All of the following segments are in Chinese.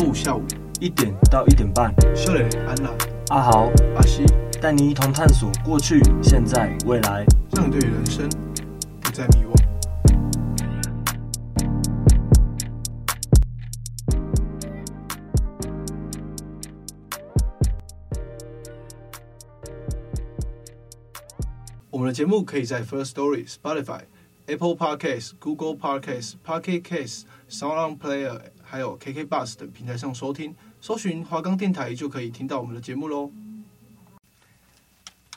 周五下午一点到一点半，秀蕾、安娜、阿豪、阿西带你一同探索过去、现在、未来，让你对人生不再迷惘。我们的节目可以在 First Story、Spotify、Apple Podcasts、Google Podcasts、Pocket Casts、SoundOn Player。还有 KK Bus 等平台上收听，搜寻华冈电台就可以听到我们的节目喽。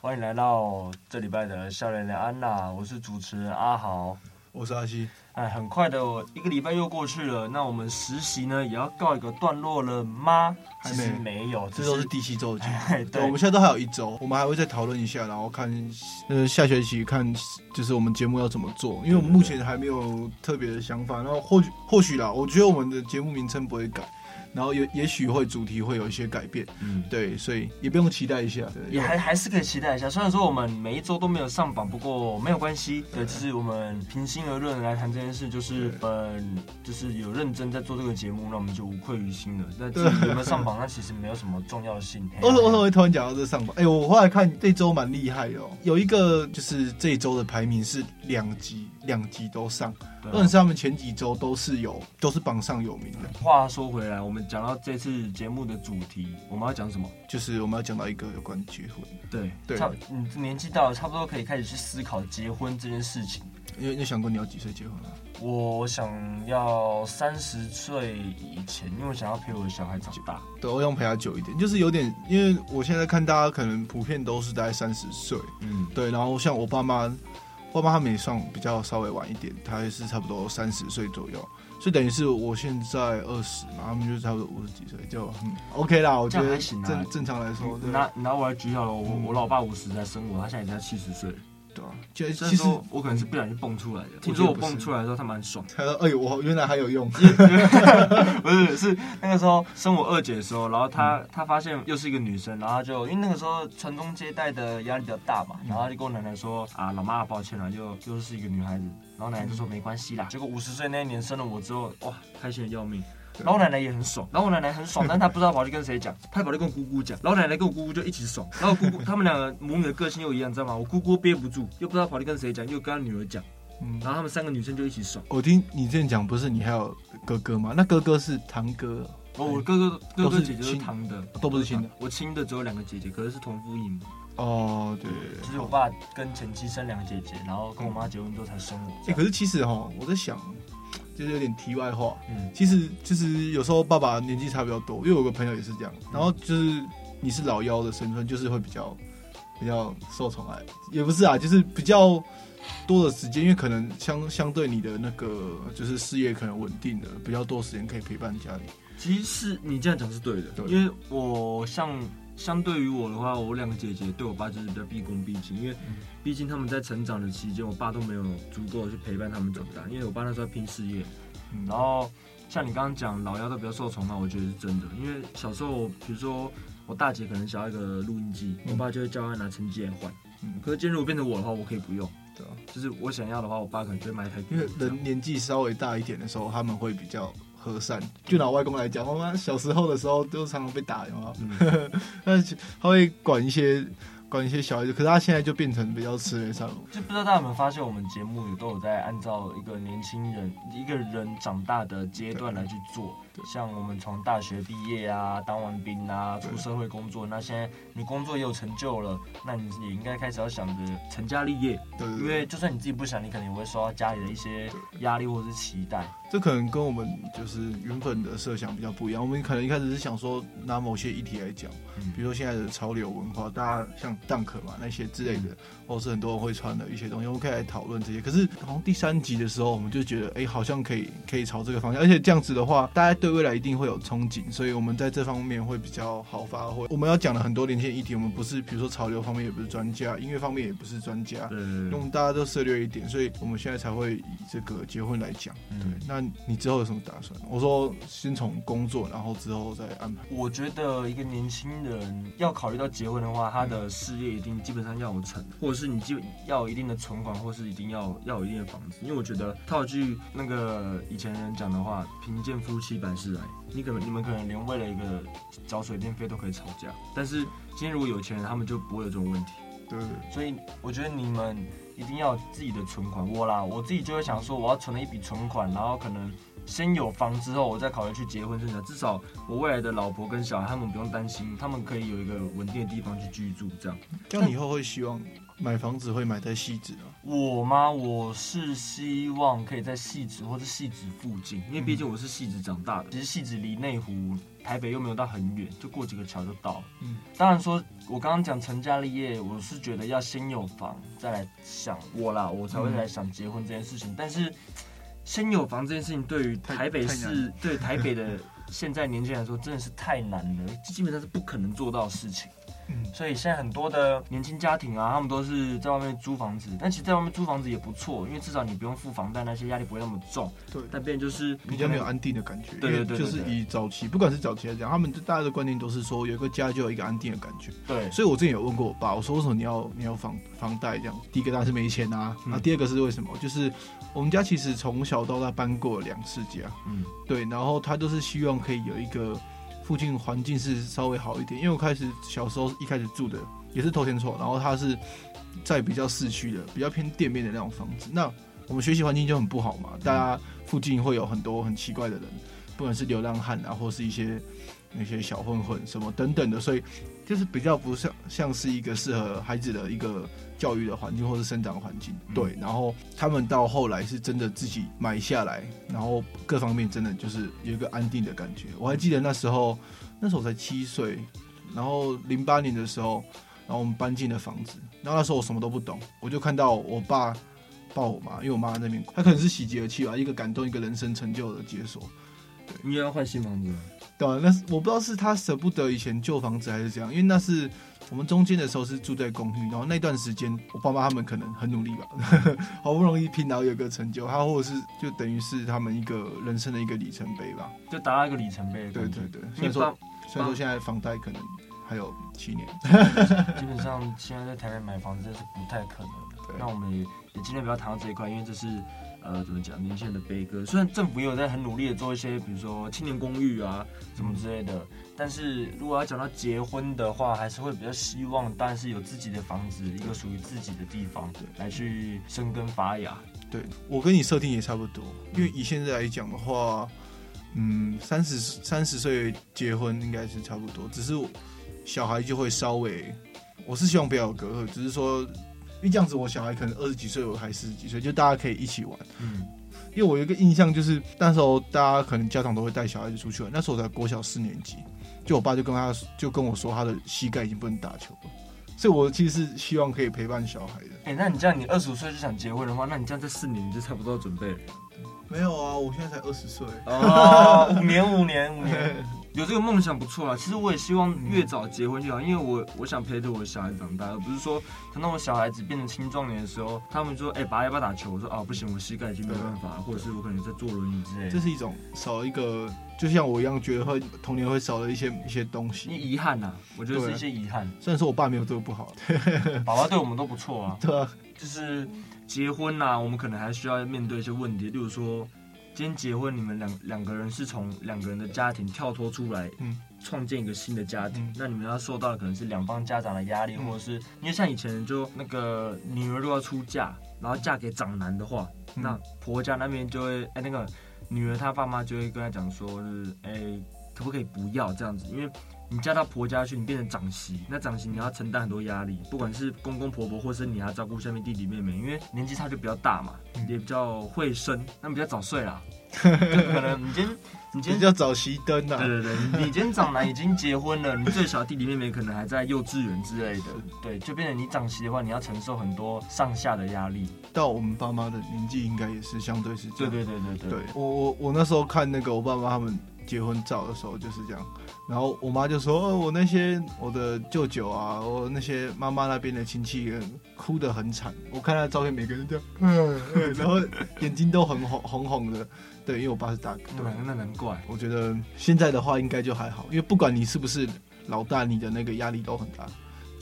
欢迎来到这礼拜的笑脸的安娜，我是主持人阿豪，我是阿西。哎，很快的，一个礼拜又过去了，那我们实习呢也要告一个段落了吗？还没，没有，这都是第七周的节目。对，对，我们现在都还有一周，我们还会再讨论一下，然后看呃下学期看就是我们节目要怎么做，因为我们目前还没有特别的想法，然后或许或许啦，我觉得我们的节目名称不会改。然后也也许会主题会有一些改变，嗯，对，所以也不用期待一下，对，也还还是可以期待一下。虽然说我们每一周都没有上榜，不过没有关系。对，其实我们平心而论来谈这件事，就是嗯，就是有认真在做这个节目，那我们就无愧于心了。那至于有没有上榜，那其实没有什么重要性。我我怎么会突然讲到这个上榜？哎，我后来看这周蛮厉害的哦，有一个就是这一周的排名是两集两集都上。但是他们前几周都是有，都是榜上有名的。话说回来，我们讲到这次节目的主题，我们要讲什么？就是我们要讲到一个有关结婚。对对，差你年纪到了，差不多可以开始去思考结婚这件事情。你你想过你要几岁结婚吗？我想要三十岁以前，因为我想要陪我的小孩长大。对，我想陪他久一点，就是有点，因为我现在看大家可能普遍都是大概三十岁，嗯，对。然后像我爸妈。爸妈他们也算比较稍微晚一点，他也是差不多三十岁左右，所以等于是我现在二十嘛，他们就差不多五十几岁，就嗯 OK 啦，我觉得正正常来说。拿拿我来举例了，我我老爸五十才生我，他现在已经七十岁。对啊，其实我可能是不小心蹦出来的。听说我蹦出来的时候，他蛮爽。他说：“哎呦，我原来还有用。”不是，是那个时候生我二姐的时候，然后他他发现又是一个女生，然后他就因为那个时候传宗接代的压力比较大嘛，然后他就跟我奶奶说：“啊，老妈，抱歉了，又又是一个女孩子。”然后奶奶就说：“没关系啦。”结果五十岁那一年生了我之后，哇，开心的要命。老奶奶也很爽，然后我奶奶很爽，但她不知道跑去跟谁讲，她跑去跟我姑姑讲，老奶奶跟我姑姑就一起爽，然后姑姑 他们两个母女的个性又一样，知道吗？我姑姑憋不住，又不知道跑去跟谁讲，又跟她女儿讲，嗯，然后他们三个女生就一起爽。我听你这样讲，不是你还有哥哥吗？那哥哥是堂哥，哦，我哥哥哥哥姐姐是堂的，都不是亲的。我亲的只有两个姐姐，可是是同父异母。哦，对，其实我爸跟前妻生两个姐姐，然后跟我妈结婚之后才生我。哎，可是其实哈，我在想。就是有点题外话，嗯，其实就是有时候爸爸年纪差比较多，因为我有个朋友也是这样，然后就是你是老幺的身份，就是会比较比较受宠爱，也不是啊，就是比较多的时间，因为可能相相对你的那个就是事业可能稳定的，比较多时间可以陪伴家里。其实你这样讲是对的，对，因为我像。相对于我的话，我两个姐姐对我爸就是比较毕恭毕敬，因为毕竟他们在成长的期间，我爸都没有足够的去陪伴他们长大，因为我爸那时候在拼事业。然后像你刚刚讲老幺都比较受宠嘛，我觉得是真的，因为小时候比如说我大姐可能想要一个录音机，我爸就会叫她拿成绩来换。嗯，可是今天如果变成我的话，我可以不用，对啊，就是我想要的话，我爸可能就会买一台。因为人年纪稍微大一点的时候，他们会比较。和善，就拿外公来讲，我妈小时候的时候都常常被打，有吗？嗯、但是他会管一些。管一些小孩子，可是他现在就变成比较慈眉善目。就不知道大家有没有发现，我们节目也都有在按照一个年轻人一个人长大的阶段来去做。像我们从大学毕业啊，当完兵啊，出社会工作，那现在你工作也有成就了，那你也应该开始要想着成家立业。对，因为就算你自己不想，你可能也会受到家里的一些压力或者是期待。这可能跟我们就是原本的设想比较不一样。我们可能一开始是想说拿某些议题来讲，比如说现在的潮流文化，大家像 Dunk 嘛那些之类的，或是很多人会穿的一些东西，我们可以来讨论这些。可是好像第三集的时候，我们就觉得，哎，好像可以可以朝这个方向，而且这样子的话，大家对未来一定会有憧憬，所以我们在这方面会比较好发挥。我们要讲的很多连线议题，我们不是比如说潮流方面也不是专家，音乐方面也不是专家，对，因为我们大家都涉略一点，所以我们现在才会以这个结婚来讲。对，那你之后有什么？打算我说先从工作，然后之后再安排。我觉得一个年轻人要考虑到结婚的话，他的事业一定基本上要有成，或者是你就要有一定的存款，或是一定要要有一定的房子。因为我觉得套句那个以前人讲的话，贫贱夫妻百事哀。你可能你们可能连为了一个缴水电费都可以吵架，但是今天如果有钱人，他们就不会有这种问题。对，所以我觉得你们一定要有自己的存款。我啦，我自己就会想说，我要存了一笔存款，然后可能。先有房之后，我再考虑去结婚生子。至少我未来的老婆跟小孩，他们不用担心，他们可以有一个稳定的地方去居住。这样，这样你以后会希望买房子会买在汐止啊？我吗？我是希望可以在汐止或者汐止附近，因为毕竟我是汐止长大的。其实汐止离内湖、台北又没有到很远，就过几个桥就到了。嗯，当然说，我刚刚讲成家立业，我是觉得要先有房，再来想我啦，我才会来想结婚这件事情。嗯、但是。先有房这件事情，对于台北市，对台北的现在年轻人来说，真的是太难了，基本上是不可能做到的事情。嗯，所以现在很多的年轻家庭啊，他们都是在外面租房子，但其实在外面租房子也不错，因为至少你不用付房贷，那些压力不会那么重。对，但变就是比较没有安定的感觉。对对对，就是以早期，不管是早期来讲，他们大家的观念都是说，有一个家就有一个安定的感觉。对，所以我之前有问过我爸，我说为什么你要你要房房贷这样？第一个当然是没钱啊，那、嗯、第二个是为什么？就是我们家其实从小到大搬过两次家，嗯，对，然后他都是希望可以有一个。附近环境是稍微好一点，因为我开始小时候一开始住的也是透天厝，然后它是在比较市区的、比较偏店面的那种房子。那我们学习环境就很不好嘛，大家附近会有很多很奇怪的人，不管是流浪汉啊，或是一些那些小混混什么等等的，所以就是比较不像像是一个适合孩子的一个。教育的环境或是生长环境，对，然后他们到后来是真的自己买下来，然后各方面真的就是有一个安定的感觉。我还记得那时候，那时候我才七岁，然后零八年的时候，然后我们搬进了房子，然后那时候我什么都不懂，我就看到我爸抱我妈，因为我妈在那边，她可能是喜极而泣吧，一个感动，一个人生成就的解锁。对，你也要换新房子？对啊，那是我不知道是他舍不得以前旧房子还是怎样，因为那是。我们中间的时候是住在公寓，然后那段时间我爸妈他们可能很努力吧，好不容易拼，然后有个成就，他或者是就等于是他们一个人生的一个里程碑吧，就达到一个里程碑。对对对，虽然说虽然说现在房贷可能还有七年，基本上现在在台北买房子这是不太可能的。那我们也也尽量不要谈到这一块，因为这是。呃，怎么讲？年轻人的悲歌。虽然政府也有在很努力的做一些，比如说青年公寓啊，什么之类的。但是如果要讲到结婚的话，还是会比较希望，当然是有自己的房子，一个属于自己的地方，对，来去生根发芽。对，我跟你设定也差不多，因为以现在来讲的话，嗯，三十三十岁结婚应该是差不多，只是小孩就会稍微，我是希望不要有隔阂，只是说。因为这样子，我小孩可能二十几岁，我还四十几岁，就大家可以一起玩。嗯，因为我有一个印象，就是那时候大家可能家长都会带小孩子出去玩。那时候我才国小四年级，就我爸就跟他就跟我说，他的膝盖已经不能打球了。所以，我其实是希望可以陪伴小孩的。哎、欸，那你这样，你二十五岁就想结婚的话，那你这样这四年你就差不多要准备了。没有啊，我现在才二十岁。哦，五年，五年，五年。有这个梦想不错啊，其实我也希望越早结婚越好，因为我我想陪着我的小孩长大，而不是说等到我小孩子变成青壮年的时候，他们说，哎、欸，爸要不要打球？我说，啊，不行，我膝盖已经没办法了，或者是我可能在坐轮椅之类的。这是一种少了一个，就像我一样，觉得会童年会少了一些一些东西，遗憾呐、啊，我觉得是一些遗憾。虽然说我爸没有做不好，爸爸对我们都不错啊。对啊，就是结婚呐、啊，我们可能还需要面对一些问题，例如说。今天结婚，你们两两个人是从两个人的家庭跳脱出来，嗯，创建一个新的家庭。嗯、那你们要受到的可能是两方家长的压力，嗯、或者是因为像以前就那个女儿如果要出嫁，然后嫁给长男的话，嗯、那婆家那边就会哎、欸、那个女儿她爸妈就会跟她讲说，是哎、欸、可不可以不要这样子，因为。你嫁到婆家去，你变成长媳，那长媳你要承担很多压力，不管是公公婆婆，或是你还要照顾下面弟弟妹妹，因为年纪差就比较大嘛，也比较会生，那比较早睡啦。就可能你今天你今天叫早熄灯呐。对对对，你今天长男已经结婚了，你最小弟弟妹妹可能还在幼稚园之类的，对，就变成你长媳的话，你要承受很多上下的压力。到我们爸妈的年纪，应该也是相对是这样。对对对对对。对我我我那时候看那个我爸妈他们结婚照的时候就是这样，然后我妈就说：“哦，我那些我的舅舅啊，我那些妈妈那边的亲戚哭得很惨。我看他照片，每个人这样，嗯 嗯，然后眼睛都很红红红的。对，因为我爸是大哥。对，那难怪。我觉得现在的话应该就还好，因为不管你是不是老大，你的那个压力都很大。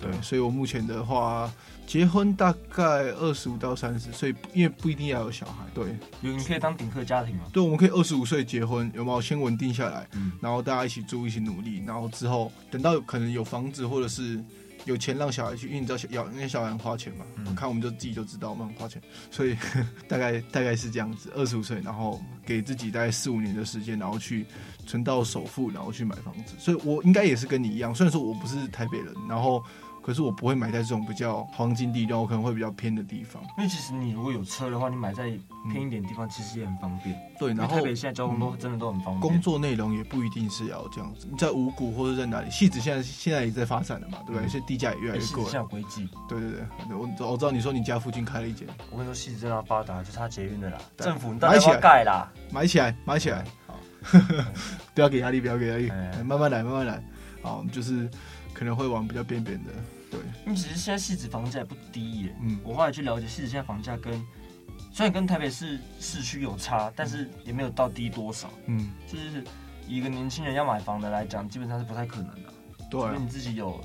对，所以我目前的话，结婚大概二十五到三十岁，因为不一定要有小孩。对，有你可以当顶客家庭吗？对，我们可以二十五岁结婚，有没有先稳定下来？嗯，然后大家一起住，一起努力，然后之后等到可能有房子或者是有钱让小孩去，因为你知道小要那些小孩很花钱嘛。嗯，看我们就自己就知道我们很花钱，所以 大概大概是这样子，二十五岁，然后给自己大概四五年的时间，然后去存到首付，然后去买房子。所以我应该也是跟你一样，虽然说我不是台北人，然后。可是我不会买在这种比较黄金地段，我可能会比较偏的地方。因为其实你如果有车的话，你买在偏一点的地方，其实也很方便。对，然后台北现在交通都真的都很方便。工作内容也不一定是要这样子。你在五股或者在哪里？戏子现在现在也在发展了嘛，对不对？现在地价也越来越贵。现在有规矩。对对对，我我知道你说你家附近开了一间。我跟你说，戏子真的发达，就差捷运的啦。政府买起来盖啦，买起来，买起来。好，不要给压力，不要给压力，慢慢来，慢慢来。好，就是可能会往比较边边的。对，因为其实现在汐止房价也不低耶。嗯，我后来去了解，汐止现在房价跟虽然跟台北市市区有差，但是也没有到低多少。嗯，就是以一个年轻人要买房的来讲，基本上是不太可能的。对，因为你自己有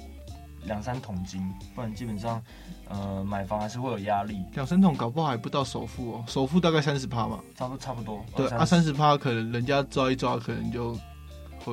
两三桶金，不然基本上呃买房还是会有压力。两三桶搞不好还不到首付哦，首付大概三十趴嘛，差不多差不多。对啊，三十趴可能人家抓一抓，可能就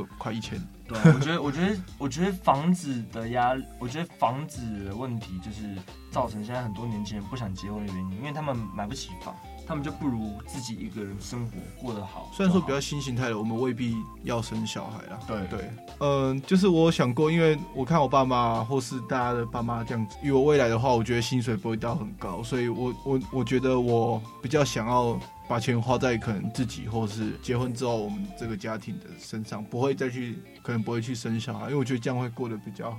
会快一千。对、啊，我觉得，我觉得，我觉得房子的压力，我觉得房子的问题就是造成现在很多年轻人不想结婚的原因，因为他们买不起房，他们就不如自己一个人生活过得好。虽然说比较新形态的，我们未必要生小孩啦。对对，嗯，就是我想过，因为我看我爸妈或是大家的爸妈这样子，以我未来的话，我觉得薪水不会到很高，所以我我我觉得我比较想要。把钱花在可能自己或是结婚之后我们这个家庭的身上，不会再去，可能不会去生小孩，因为我觉得这样会过得比较好。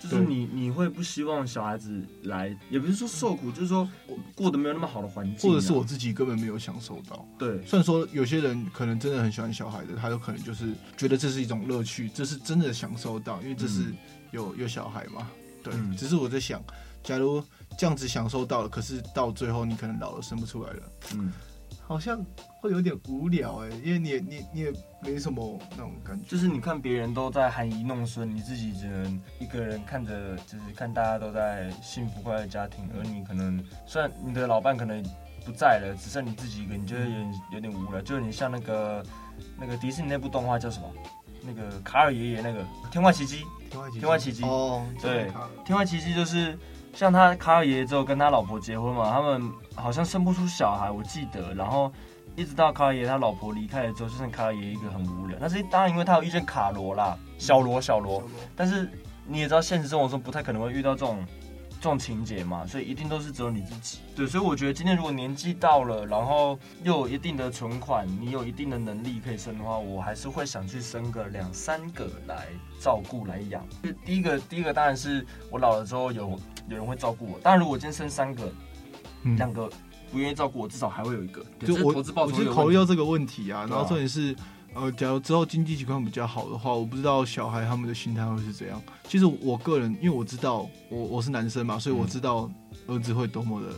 就是你你会不希望小孩子来，也不是说受苦，就是说过得没有那么好的环境，或者是我自己根本没有享受到。对，虽然说有些人可能真的很喜欢小孩的，他有可能就是觉得这是一种乐趣，这是真的享受到，因为这是有有小孩嘛。对，嗯、只是我在想，假如这样子享受到了，可是到最后你可能老了生不出来了。嗯。好像会有点无聊哎，因为你也你你也没什么那种感觉，就是你看别人都在含饴弄孙，你自己只能一个人看着，就是看大家都在幸福快乐家庭，而你可能虽然你的老伴可能不在了，只剩你自己一个，你觉得有点有点无聊，就有点像那个那个迪士尼那部动画叫什么？那个卡尔爷爷那个《天外奇迹》，天外奇迹哦，对，天外奇迹就是。像他卡尔爷爷之后跟他老婆结婚嘛，他们好像生不出小孩，我记得。然后一直到卡尔爷爷他老婆离开了之后，就剩卡尔爷爷一个很无聊。但是当然，因为他有遇见卡罗啦，小罗小罗。但是你也知道，现实生活中不太可能会遇到这种这种情节嘛，所以一定都是只有你自己。对，所以我觉得今天如果年纪到了，然后又有一定的存款，你有一定的能力可以生的话，我还是会想去生个两三个来照顾来养。第一个，第一个当然是我老了之后有。有人会照顾我，当然如果今天生三个，两、嗯、个不愿意照顾我，至少还会有一个。就我，我就考虑到这个问题啊。然后重点是，呃，假如之后经济情况比较好的话，我不知道小孩他们的心态会是怎样。其实我个人，因为我知道我我是男生嘛，所以我知道儿子会多么的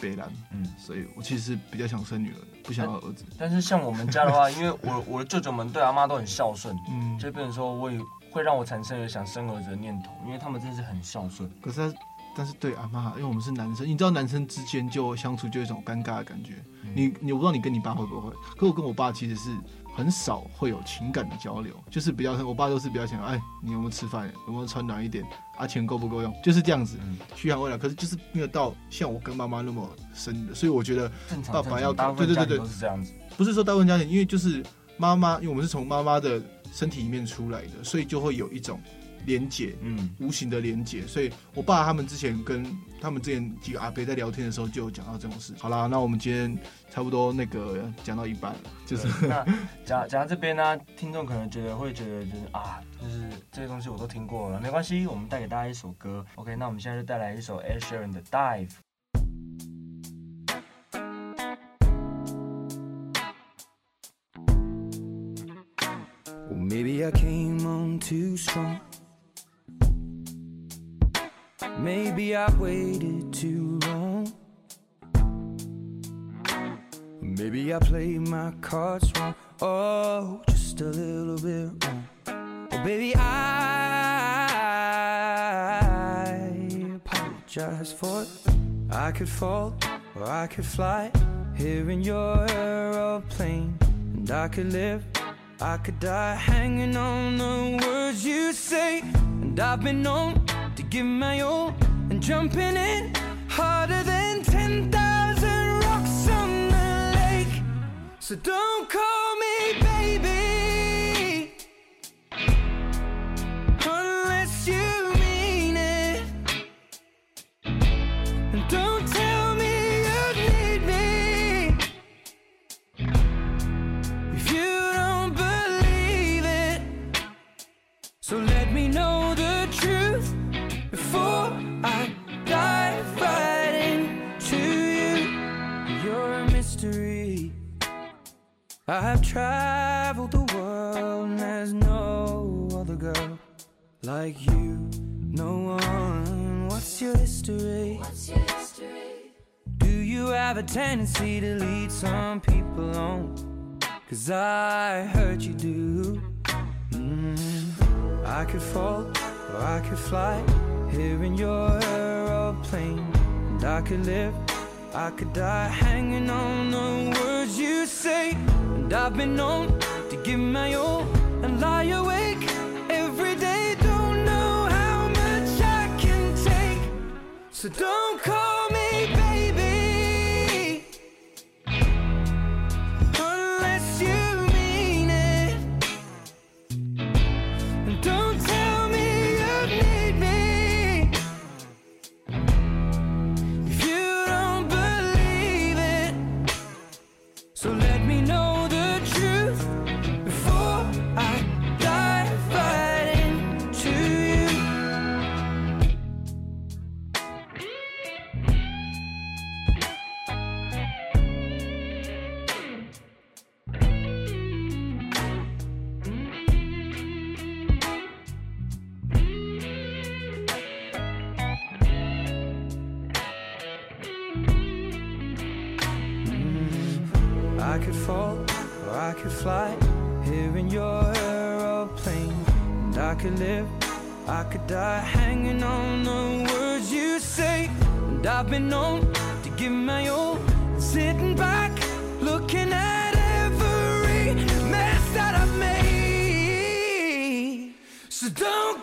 悲凉。嗯，所以我其实比较想生女儿，不想要儿子。但，但是像我们家的话，因为我我的舅舅们对阿妈都很孝顺，嗯，就变成说我也会让我产生了想生儿子的念头，因为他们真的是很孝顺。可是他。但是对阿妈，因为我们是男生，你知道男生之间就相处就有一种尴尬的感觉。嗯、你你我不知道你跟你爸会不会，可我跟我爸其实是很少会有情感的交流，就是比较我爸都是比较想，哎，你有没有吃饭？有没有穿暖一点？啊，钱够不够用？就是这样子，嘘寒问暖。可是就是没有到像我跟妈妈那么深的，所以我觉得爸爸要对对对对，是这样子。不是说大部分家庭，因为就是妈妈，因为我们是从妈妈的身体里面出来的，所以就会有一种。连结，嗯，无形的连结。所以我爸他们之前跟他们之前几个阿伯在聊天的时候，就有讲到这种事。好啦，那我们今天差不多那个讲到一半了，就是那讲讲到这边呢、啊，听众可能觉得会觉得就是啊，就是这些东西我都听过了，没关系，我们带给大家一首歌。OK，那我们现在就带来一首 Ed Sheeran 的 Dive。Maybe I came on too strong. Maybe I waited too long. Maybe I played my cards wrong. Oh, just a little bit wrong. Oh, baby, I apologize for it. I could fall or I could fly here in your aeroplane, and I could live I could die hanging on the words you say. And I've been known give my all and jumping in harder than 10,000 rocks on the lake. So don't call I have traveled the world and there's no other girl like you. No one. What's your history? What's your history? Do you have a tendency to lead some people on? Cause I heard you do. Mm. I could fall or I could fly here in your aeroplane. And I could live, I could die hanging on the words you say. And I've been known to give my all and lie awake every day. Don't know how much I can take. So don't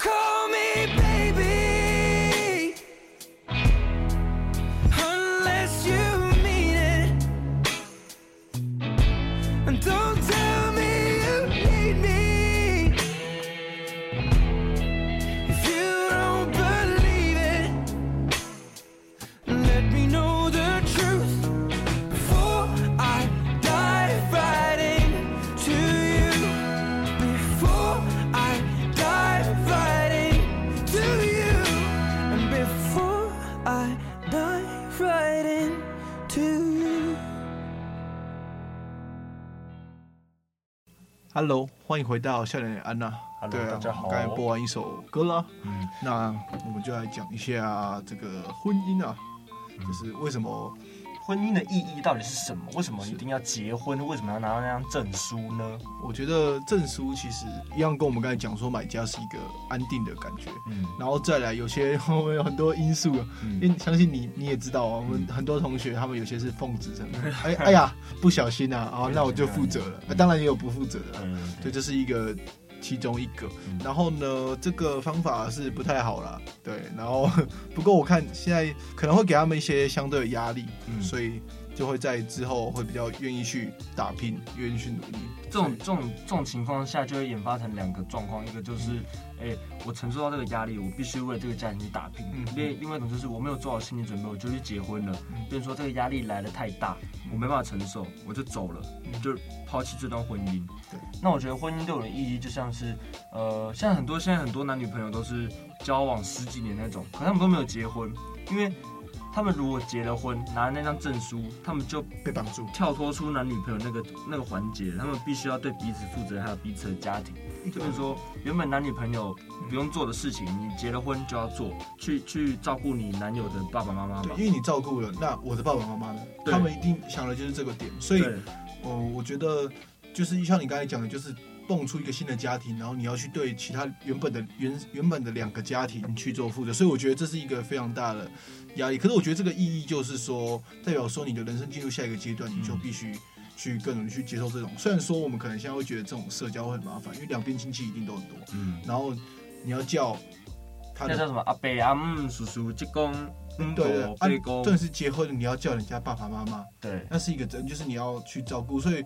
call me baby Hello，欢迎回到笑脸安娜。Hello，对啊，大家好。刚才播完一首歌了，嗯，那我们就来讲一下这个婚姻啊，嗯就是为什么婚姻的意义到底是什么？为什么一定要结婚？为什么要拿到那张证书呢？我觉得证书其实一样跟我们刚才讲说买家是一个安定的感觉，嗯。然后再来有些 我们有很多因素啊，因为相信你你也知道啊，我们很多同学他们有些是奉子成婚，哎哎呀不小心啊，啊那我就负责了，啊当然也有不负责的对，这是一个其中一个。嗯然后呢，这个方法是不太好啦，对。然后 不过我看现在可能会给他们一些相对的压力，嗯所以就会在之后会比较愿意去打拼，愿意去努力。这种这种这种情况下，就会演发成两个状况，一个就是，哎、欸，我承受到这个压力，我必须为了这个家庭去打拼；另、嗯、另外一种就是我没有做好心理准备，我就去结婚了。比、嗯、如说这个压力来的太大，我没办法承受，我就走了，就抛弃这段婚姻。对，那我觉得婚姻对我的意义就像是，呃，像很多现在很多男女朋友都是交往十几年那种，可他们都没有结婚，因为。他们如果结了婚，拿了那张证书，他们就被绑住，跳脱出男女朋友那个那个环节，他们必须要对彼此负责，还有彼此的家庭。就是说，原本男女朋友不用做的事情，你结了婚就要做，去去照顾你男友的爸爸妈妈。对，因为你照顾了，那我的爸爸妈妈呢？他们一定想的就是这个点。所以，我我觉得就是像你刚才讲的，就是。蹦出一个新的家庭，然后你要去对其他原本的原原本的两个家庭去做负责，所以我觉得这是一个非常大的压力。可是我觉得这个意义就是说，代表说你的人生进入下一个阶段，你就必须去更容易去接受这种。虽然说我们可能现在会觉得这种社交会很麻烦，因为两边亲戚一定都很多，嗯，然后你要叫他的叫什么阿伯阿姆叔叔舅公，嗯，对对，阿公，正是结婚你要叫人家爸爸妈妈，对，那是一个真就是你要去照顾，所以。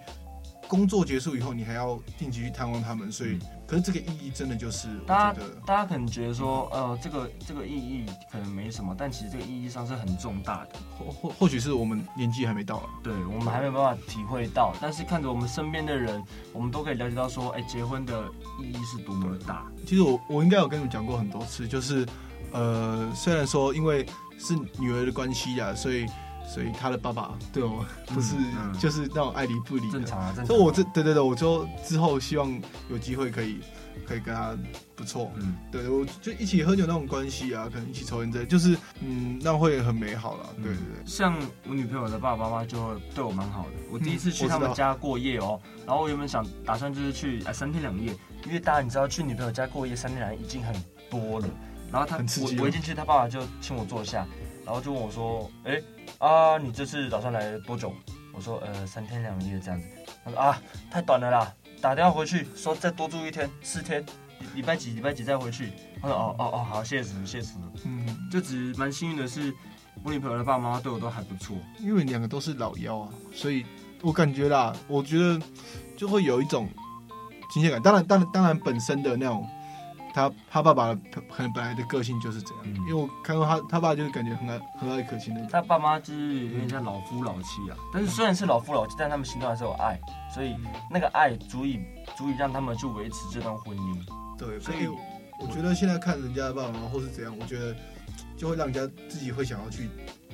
工作结束以后，你还要定期去探望他们，所以，嗯、可是这个意义真的就是，大家大家可能觉得说，呃，这个这个意义可能没什么，但其实这个意义上是很重大的。或或或许是我们年纪还没到，对，我们还没有办法体会到，但是看着我们身边的人，我们都可以了解到说，哎、欸，结婚的意义是多么的大。其实我我应该有跟你们讲过很多次，就是，呃，虽然说因为是女儿的关系呀，所以。所以他的爸爸对我不是就是那种爱理不理的，正常啊。所以我这对对对，我就之后希望有机会可以可以跟他不错，嗯，对，我就一起喝酒那种关系啊，可能一起抽烟这，就是嗯，那会很美好了。对对对，像我女朋友的爸爸妈妈就对我蛮好的。我第一次去他们家过夜哦，然后我原本想打算就是去哎三天两夜，因为大家你知道去女朋友家过夜三天两夜已经很多了，然后他我我一进去，他爸爸就请我坐下。然后就问我说：“哎、欸，啊，你这次打算来多久？”我说：“呃，三天两夜这样子。”他说：“啊，太短了啦，打电话回去说再多住一天，四天，礼拜几礼拜几再回去。”他说：“哦哦哦，好，谢谢谢谢。”嗯，就只蛮幸运的是，我女朋友的爸爸妈妈对我都还不错，因为两个都是老幺啊，所以我感觉啦，我觉得就会有一种亲切感。当然，当然，当然本身的那种。他他爸爸可能本来的个性就是这样，嗯、因为我看到他他爸就是感觉很爱和蔼可亲的。他爸妈就是有点像老夫老妻啊，但是虽然是老夫老妻，但他们心中还是有爱，所以那个爱足以足以让他们去维持这段婚姻。对，所以我觉得现在看人家的爸爸妈妈或是怎样，我觉得就会让人家自己会想要去。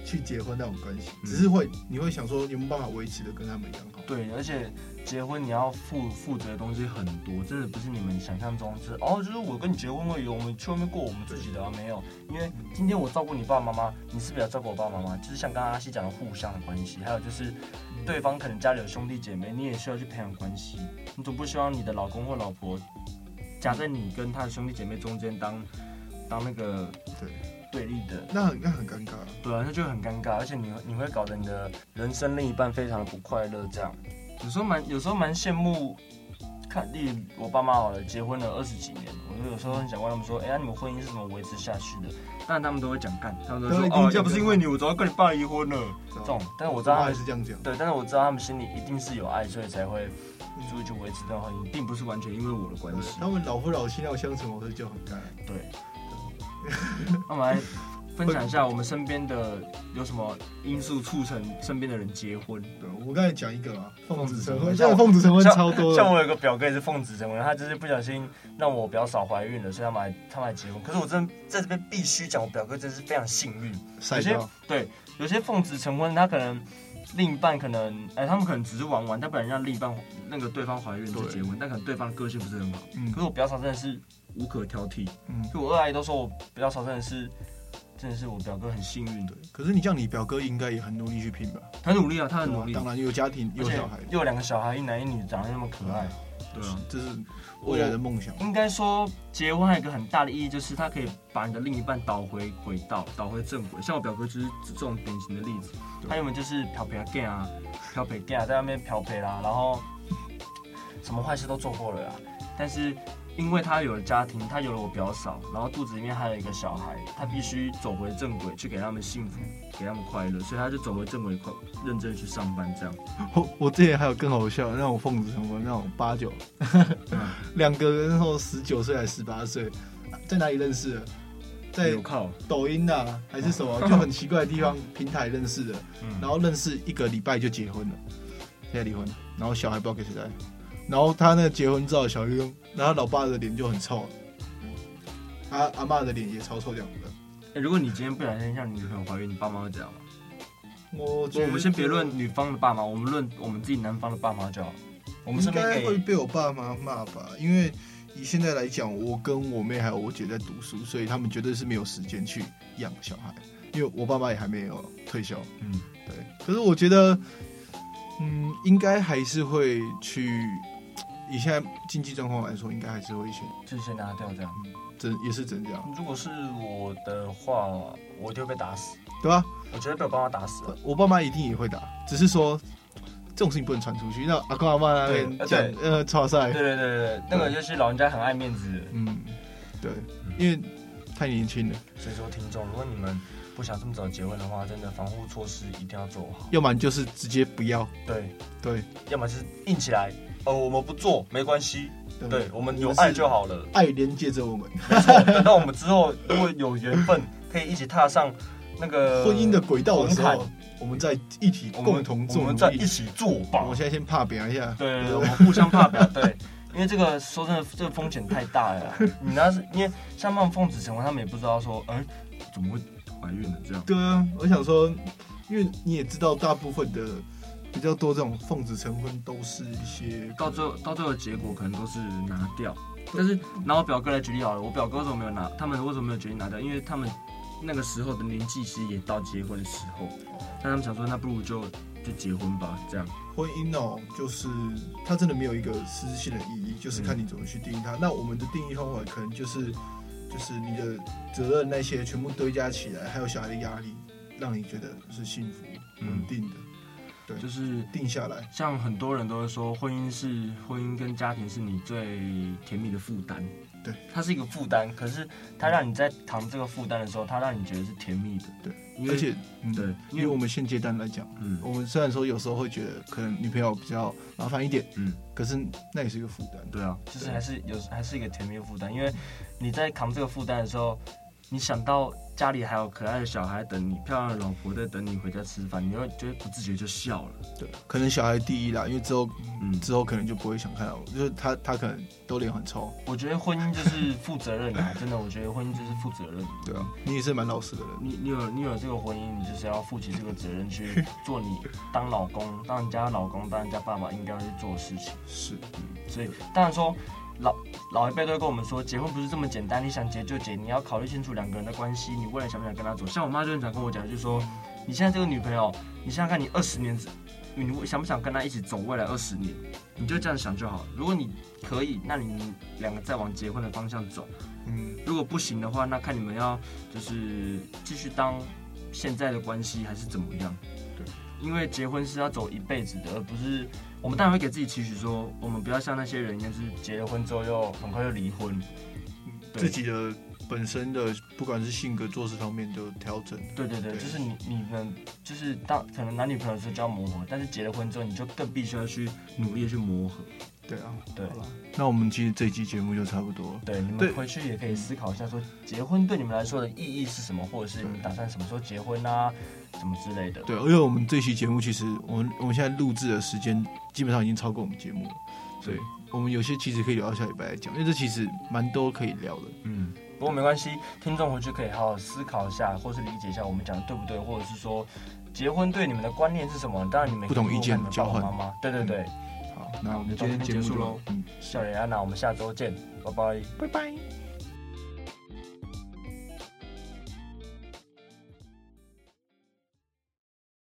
去结婚那种关系，只是会你会想说有没有办法维持的跟他们一样好？对，而且结婚你要负负责的东西很多，真的不是你们想象中是哦，就是我跟你结婚而已，我们去外面过我们自己的啊，没有。因为今天我照顾你爸爸妈妈，你是不是要照顾我爸爸妈妈？就是像刚刚阿西讲的互相的关系，还有就是对方可能家里有兄弟姐妹，你也需要去培养关系。你总不希望你的老公或老婆夹在你跟他的兄弟姐妹中间当当那个对。对立的，那很那很尴尬，对啊，那就很尴尬，而且你你会搞得你的人生另一半非常的不快乐，这样，有时候蛮有时候蛮羡慕，看例如我爸妈好了，结婚了二十几年，我就有时候很想问他们说，哎呀，你们婚姻是怎么维持下去的？当然他们都会讲干，他们都说哦，要不是因为你，我早要跟你爸离婚了，这种，但是我知道他们是这样讲，对，但是我知道他们心里一定是有爱，所以才会所以就维持这段婚姻，并不是完全因为我的关系。他们老夫老妻那种相处模式就很尬，对。那我们来分享一下我们身边的有什么因素促成身边的人结婚。对，我刚才讲一个嘛，奉子成婚。现在奉子成婚超多像。像我有个表哥也是奉子成婚，他就是不小心让我表嫂怀孕了，所以他们还他们还结婚。可是我真的在这边必须讲，我表哥真是非常幸运。有些对，有些奉子成婚，他可能另一半可能哎、欸，他们可能只是玩玩，他本来让另一半那个对方怀孕就结婚，但可能对方个性不是很好。嗯。可是我表嫂真的是。无可挑剔，嗯，就我二阿姨都说我比较少，真的是，真的是我表哥很幸运的。可是你这样，你表哥应该也很努力去拼吧？很努力啊，他很努力。当然有家庭，有小孩，又有两个小孩，一男一女，长得那么可爱。对啊，这是未来的梦想。应该说，结婚还有一个很大的意义，就是他可以把你的另一半导回轨道，导回正轨。像我表哥就是这种典型的例子，他原本就是漂皮啊 gay 啊，漂皮 gay 啊，在外面漂皮啦，然后什么坏事都做过了啦。但是因为他有了家庭，他有了我表嫂，然后肚子里面还有一个小孩，他必须走回正轨，去给他们幸福，给他们快乐，所以他就走回正轨，快认真去上班这样。我我之前还有更好笑的那种奉子成婚那种八九，两个人然后十九岁还十八岁，在哪里认识的？在抖音啊，还是什么，就很奇怪的地方平台认识的，然后认识一个礼拜就结婚了，现在离婚了，然后小孩不知道给谁带，然后他那个结婚照小月，然后老爸的脸就很臭，他阿妈的脸也超臭这样的。哎，如果你今天不小心让你女朋友怀孕，你爸妈会怎样吗？我我们先别论女方的爸妈，我们论我们自己男方的爸妈就好。我们应该会被我爸妈骂吧，因为。以现在来讲，我跟我妹还有我姐在读书，所以他们绝对是没有时间去养小孩，因为我爸妈也还没有退休。嗯，对。可是我觉得，嗯，应该还是会去。以现在经济状况来说，应该还是会先就是先拿掉这样。真也是真这样。如果是我的话，我就会被打死。对吧？我觉得被我爸妈打死了。我爸妈一定也会打，只是说。这种事情不能传出去，那阿公阿妈那边讲，呃，超帅。对对对对，那个就是老人家很爱面子。嗯，对，因为太年轻了。所以说，听众，如果你们不想这么早结婚的话，真的防护措施一定要做好。要么就是直接不要。对对，要么就是硬起来。哦，我们不做没关系。对，我们有爱就好了。爱连接着我们。没错，等到我们之后如果有缘分，可以一起踏上那个 婚姻的轨道的时候。我们再一起共同做，我们再一起做吧。我现在先怕表一下，对 我们互相怕表，对，因为这个说真的，这个风险太大了。你那是因为像他们奉子成婚，他们也不知道说，哎，怎么会怀孕了这样？对啊，我想说，因为你也知道，大部分的比较多这种奉子成婚都是一些到最后到最后的结果可能都是拿掉。但是拿我表哥来举例好了，我表哥为什么没有拿？他们为什么没有决定拿掉？因为他们。那个时候的年纪其实也到结婚的时候，但他们想说，那不如就就结婚吧，这样。婚姻哦，就是它真的没有一个实质性的意义，就是看你怎么去定义它。嗯、那我们的定义方法可能就是，就是你的责任那些全部堆加起来，还有小孩的压力，让你觉得是幸福稳定的。嗯对，就是定下来。像很多人都会说，婚姻是婚姻跟家庭是你最甜蜜的负担。对，它是一个负担，可是它让你在扛这个负担的时候，它让你觉得是甜蜜的。对，而且，嗯、对，因为我们现阶段来讲，嗯，我们虽然说有时候会觉得可能女朋友比较麻烦一点，嗯，可是那也是一个负担。对啊，就是还是有还是一个甜蜜的负担，因为你在扛这个负担的时候。你想到家里还有可爱的小孩等你，漂亮的老婆在等你回家吃饭，你会觉得不自觉就笑了。对，可能小孩第一啦，因为之后，嗯，之后可能就不会想看到我，就是他，他可能都脸很臭。我觉得婚姻就是负责任啊，真的，我觉得婚姻就是负责任。对啊，你也是蛮老实的人。你你有你有这个婚姻，你就是要负起这个责任去做你当老公、当人家老公、当人家爸爸应该要去做的事情。是，嗯，所以当然说。老老一辈都会跟我们说，结婚不是这么简单，你想结就结，你要考虑清楚两个人的关系，你未来想不想跟他走？像我妈就很常跟我讲，就是说，你现在这个女朋友，你想想看你二十年，你想不想跟她一起走未来二十年？你就这样想就好。如果你可以，那你们两个再往结婚的方向走。嗯，如果不行的话，那看你们要就是继续当现在的关系，还是怎么样？对，因为结婚是要走一辈子的，而不是。我们当然会给自己期许说，我们不要像那些人一样，是结了婚之后又很快就离婚。自己的本身的不管是性格、做事方面都调整。对对对，对就是你你们就是当可能男女朋友的时候就要磨合，但是结了婚之后你就更必须要去努力去磨合。对啊，对。那我们其实这一期节目就差不多了。对，你们回去也可以思考一下，说结婚对你们来说的意义是什么，或者是你们打算什么时候结婚啊？什么之类的？对，因为我们这期节目其实我们我们现在录制的时间基本上已经超过我们节目了，所以我们有些其实可以留到下礼拜来讲，因为这其实蛮多可以聊的。嗯，不过没关系，听众回去可以好好思考一下，或是理解一下我们讲的对不对，或者是说结婚对你们的观念是什么？当然你们不同意见交换。对对对。好，那我们就今天结束喽。嗯，笑脸安娜，我们下周见，拜拜，拜拜。